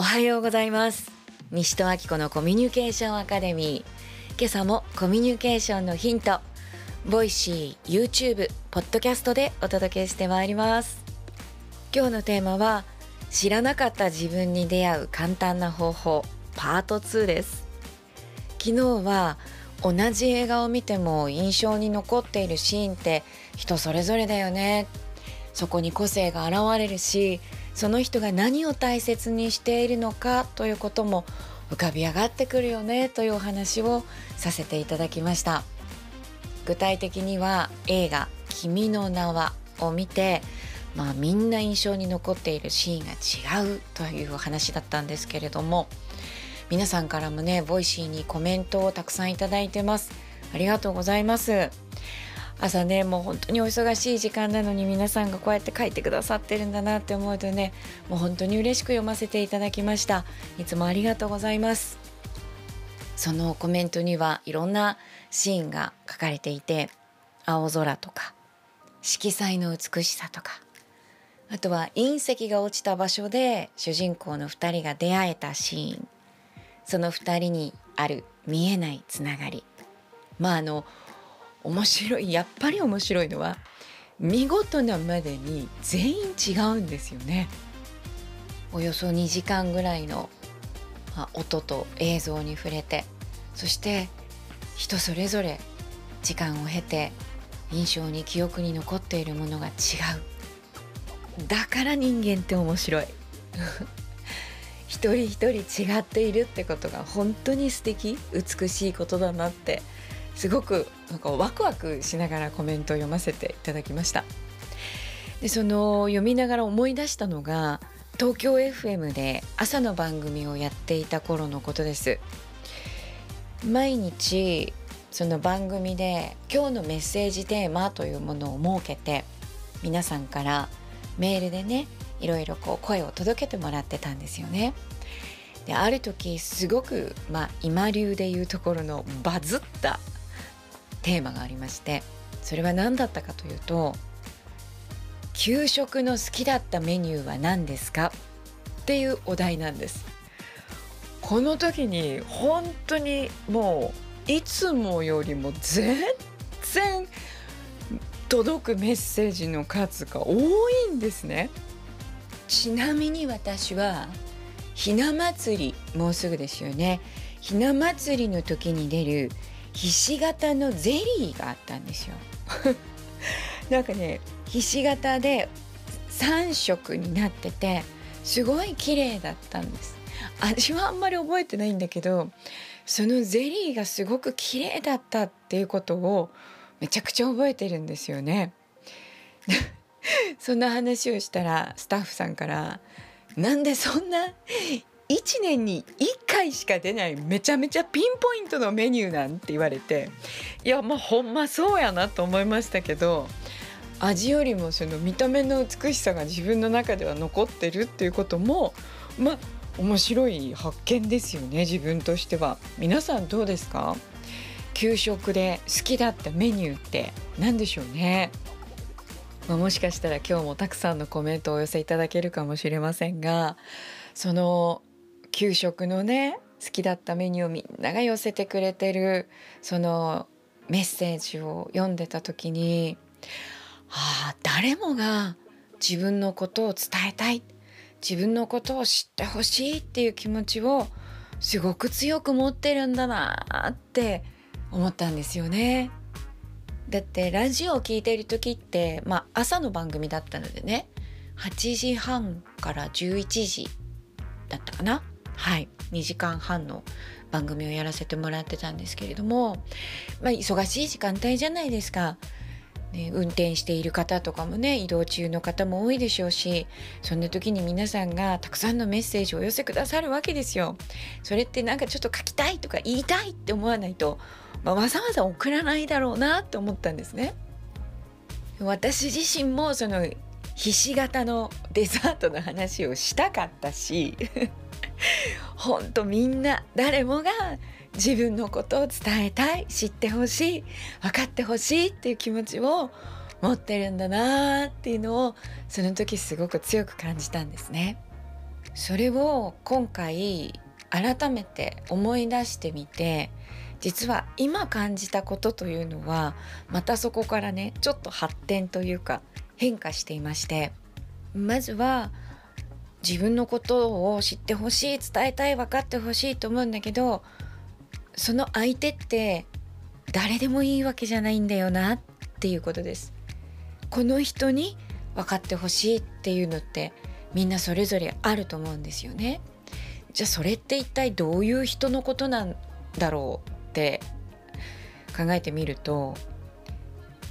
おはようございます。西戸明子のコミュニケーションアカデミー。今朝もコミュニケーションのヒントボイシー、YouTube、ポッドキャストでお届けしてまいります。今日のテーマは知らなかった自分に出会う簡単な方法パート2です。昨日は同じ映画を見ても印象に残っているシーンって人それぞれだよね。そこに個性が現れるしその人が何を大切にしているのかということも浮かび上がってくるよねというお話をさせていただきました。具体的には映画「君の名は」を見てまあみんな印象に残っているシーンが違うというお話だったんですけれども皆さんからもね Voicy にコメントをたくさんいただいてます。ありがとうございます。朝ねもう本当にお忙しい時間なのに皆さんがこうやって書いてくださってるんだなって思うとねもう本当に嬉しく読ませていただきました。いつもありがとうございます。そのコメントにはいろんなシーンが書かれていて青空とか色彩の美しさとかあとは隕石が落ちた場所で主人公の2人が出会えたシーン。その2人にある見えないつながり。まああの面白い。やっぱり面白いのは見事なまでに全員違うんですよね。およそ2時間ぐらいのま音と映像に触れてそして人それぞれ時間を経て印象に記憶に残っているものが違う。だから人間って面白い。一人一人違っているってことが本当に素敵美しいことだなってすごくなんかワクワクしながらコメントを読ませていただきましたでその読みながら思い出したのが東京 FM で朝の番組をやっていた頃のことです毎日その番組で今日のメッセージテーマというものを設けて皆さんからメールでねいろいろこう声を届けてもらってたんですよね。である時すごく、まあ、今流でいうところのバズったテーマがありましてそれは何だったかというと「給食の好きだったメニューは何ですか?」っていうお題なんです。この時に本当にもういつもよりも全然届くメッセージの数が多いんですね。ちなみに私はひな祭りもうすぐですよねひな祭りの時に出るひし形のゼリーがあったんですよ。なんかねひし形で3色になっててすごい綺麗だったんです。味はあんまり覚えてないんだけどそのゼリーがすごく綺麗だったっていうことをめちゃくちゃ覚えてるんですよね。そんな話をしたらスタッフさんから「なんでそんな1年に1回しか出ないめちゃめちゃピンポイントのメニューなんて言われていやまあほんまそうやなと思いましたけど味よりもその見た目の美しさが自分の中では残ってるっていうこともまあ面白い発見ですよね自分としては。皆さんどうですか？給食で好きだったメニューって何でしょうね？まあ、もしかしたら今日もたくさんのコメントをお寄せいただけるかもしれませんがその給食のね好きだったメニューをみんなが寄せてくれてるそのメッセージを読んでた時にああ誰もが自分のことを伝えたい自分のことを知ってほしいっていう気持ちをすごく強く持ってるんだなって思ったんですよね。だってラジオを聴いてる時って、まあ、朝の番組だったのでね8時半から11時だったかなはい2時間半の番組をやらせてもらってたんですけれども、まあ、忙しい時間帯じゃないですか。ね、運転している方とかもね移動中の方も多いでしょうしそんな時に皆さんがたくさんのメッセージをお寄せくださるわけですよ。それってなんかちょっと書きたいとか言いたいって思わないと、まあ、わざわざ送らないだろうなって思ったんですね。私自身もそのひし形のデザートの話をしたかったしほんとみんな誰もが自分のことを伝えたい知ってほしい分かってほしいっていう気持ちを持ってるんだなっていうのをその時すごく強く感じたんですね。それを今回改めて思い出してみて実は今感じたことというのはまたそこからねちょっと発展というか変化していましてまずは自分のことを知ってほしい伝えたい分かってほしいと思うんだけどその相手って誰でもいいわけじゃないんだよなっていうことです。この人に分かってほしいっていうのってみんなそれぞれあると思うんですよね。じゃあそれって一体どういう人のことなんだろうって考えてみると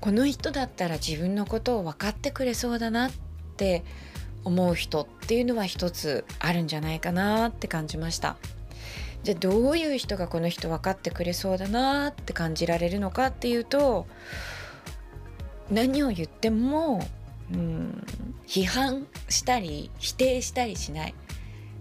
この人だったら自分のことを分かってくれそうだなって思う人っていうのは一つあるんじゃないかなって感じました。じゃあどういう人がこの人分かってくれそうだなって感じられるのかっていうと何を言っても、うん、批判したり否定したりしない。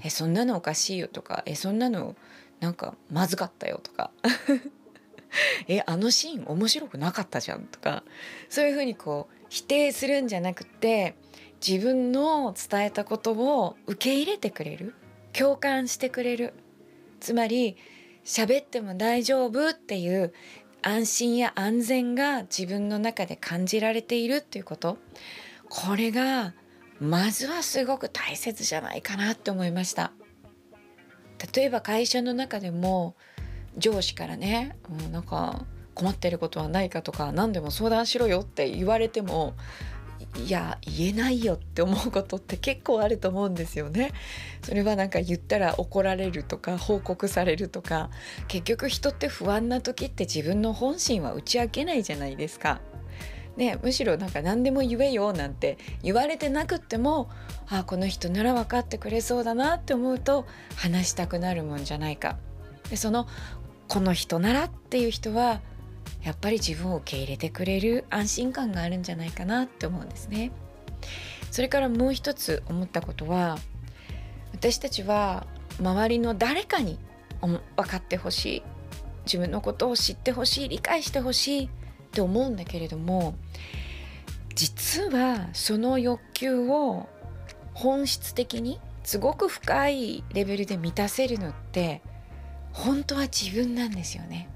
えそんなのおかしいよとかえそんなのなんかまずかったよとか。えあのシーン面白くなかったじゃんとか。そういうふうにこう否定するんじゃなくて自分の伝えたことを受け入れてくれる。共感してくれる。つまり喋っても大丈夫っていう安心や安全が自分の中で感じられているっていうこと。これがまずはすごく大切じゃないかなって思いました。例えば会社の中でも上司からね、うん、なんか困ってることはないかとか何でも相談しろよって言われてもいや言えないよって思うことって結構あると思うんですよね。それはなんか言ったら怒られるとか報告されるとか結局人って不安な時って自分の本心は打ち明けないじゃないですか。ね、むしろなんか何でも言えよなんて言われてなくってもあこの人なら分かってくれそうだなって思うと話したくなるもんじゃないか。でそのこの人ならっていう人はやっぱり自分を受け入れてくれる安心感があるんじゃないかなって思うんですね。それからもう一つ思ったことは私たちは周りの誰かに分かってほしい自分のことを知ってほしい理解してほしいって思うんだけれども実はその欲求を本質的にすごく深いレベルで満たせるのって本当は自分なんですよね。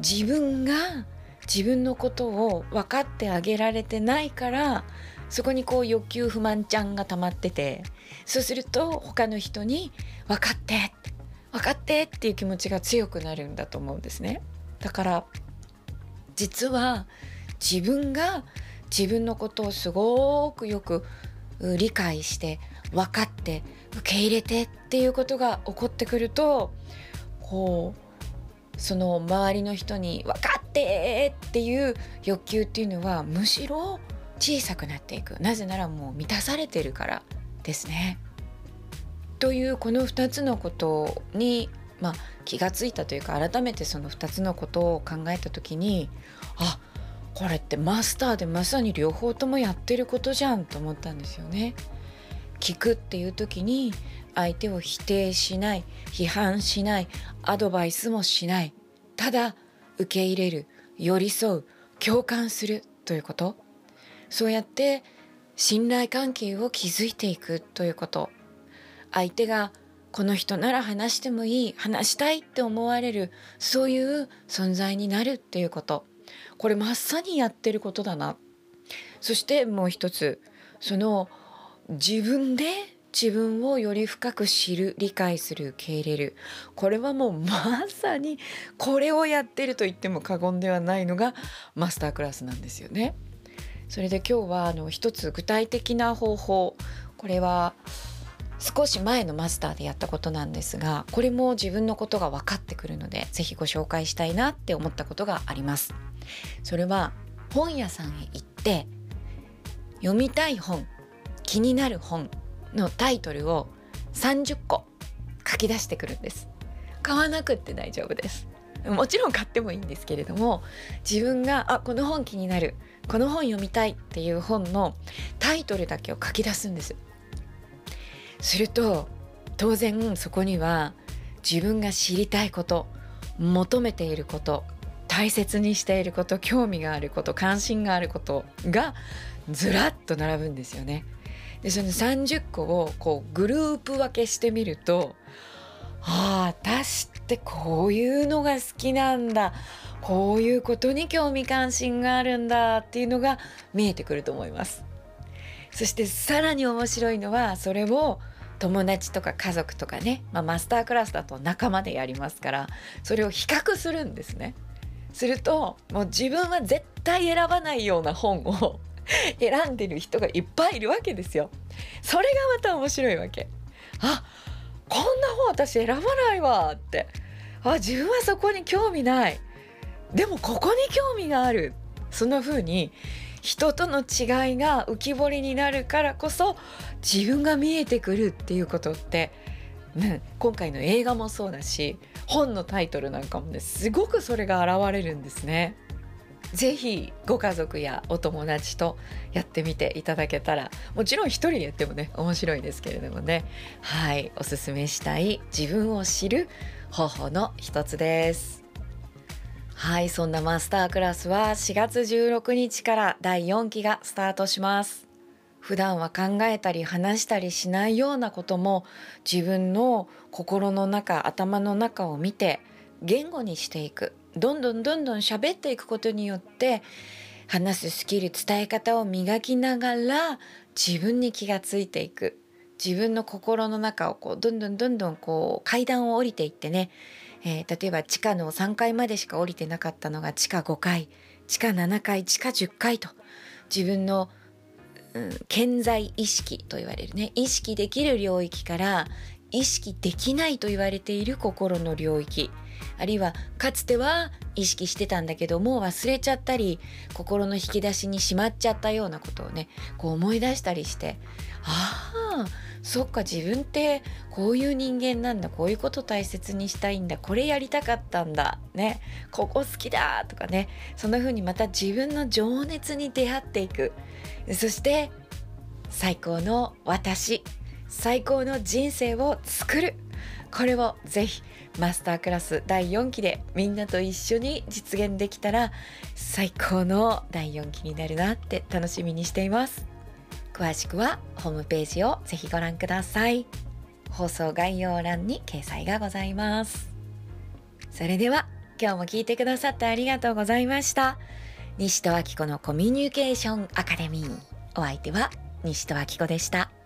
自分が自分のことを分かってあげられてないからそこにこう欲求不満ちゃんが溜まっててそうすると他の人に「分かって分かって」っていう気持ちが強くなるんだと思うんですね。だから実は自分が自分のことをすごくよく理解して分かって受け入れてっていうことが起こってくるとこうその周りの人に「分かって!」っていう欲求っていうのはむしろ小さくなっていくなぜならもう満たされてるからですね。というこの2つのことにまあ、気がついたというか改めてその2つのことを考えた時にあこれってマスターでまさに両方ともやってることじゃんと思ったんですよね。聞くっていう時に相手を否定しない批判しないアドバイスもしないただ受け入れる寄り添う共感するということ。そうやって信頼関係を築いていくということ。相手がこの人なら話してもいい話したいって思われるそういう存在になるっていうこと。これまさにやってることだな。そしてもう一つその自分で自分をより深く知る理解する受け入れる。これはもうまさにこれをやってると言っても過言ではないのがマスタークラスなんですよね。それで今日はあの一つ具体的な方法。これは少し前のマスターでやったことなんですがこれも自分のことが分かってくるので是非ご紹介したいなって思ったことがあります。それは本屋さんへ行って読みたい本気になる本のタイトルを30個書き出してくるんです。買わなくて大丈夫です。もちろん買ってもいいんですけれども自分があこの本気になる。この本読みたい。っていう本のタイトルだけを書き出すんです。すると当然そこには自分が知りたいこと求めていること大切にしていること興味があること関心があることがずらっと並ぶんですよね。でその30個をこうグループ分けしてみるとああ私ってこういうのが好きなんだこういうことに興味関心があるんだっていうのが見えてくると思います。そしてさらに面白いのはそれを友達とか家族とかね、まあ、マスタークラスだと仲間でやりますからそれを比較するんですね。するともう自分は絶対選ばないような本を 選んでる人がいっぱいいるわけですよ。それがまた面白いわけ。あこんな本私選ばないわってあ自分はそこに興味ないでもここに興味があるそんな風に人との違いが浮き彫りになるからこそ自分が見えてくるっていうことって、ね、今回の映画もそうだし本のタイトルなんかもねすごくそれが現れるんですね。ぜひご家族やお友達とやってみていただけたらもちろん一人でやってもね面白いですけれどもね。はいおすすめしたい自分を知る方法の一つです。はいそんなマスタークラスは4月16日から第4期がスタートします。普段は考えたり話したりしないようなことも自分の心の中頭の中を見て言語にしていく。どんどんどんどん喋っていくことによって話すスキル伝え方を磨きながら自分に気がついていく。自分の心の中をこうどんどんどんどんこう階段を降りていってね、えー、例えば地下の3階までしか降りてなかったのが地下5階地下7階地下10階と自分の、うん、健在意識と言われるね。意識できる領域から意識できないと言われている心の領域。あるいはかつては意識してたんだけどもう忘れちゃったり心の引き出しにしまっちゃったようなことをねこう思い出したりしてああそっか自分ってこういう人間なんだこういうこと大切にしたいんだこれやりたかったんだねここ好きだとかねそんな風にまた自分の情熱に出会っていく。そして最高の私最高の人生を作る。これをぜひマスタークラス第4期でみんなと一緒に実現できたら最高の第4期になるなって楽しみにしています。詳しくはホームページをぜひご覧ください。放送概要欄に掲載がございます。それでは今日も聞いてくださってありがとうございました。西戸明子のコミュニケーションアカデミー。お相手は西戸明子でした。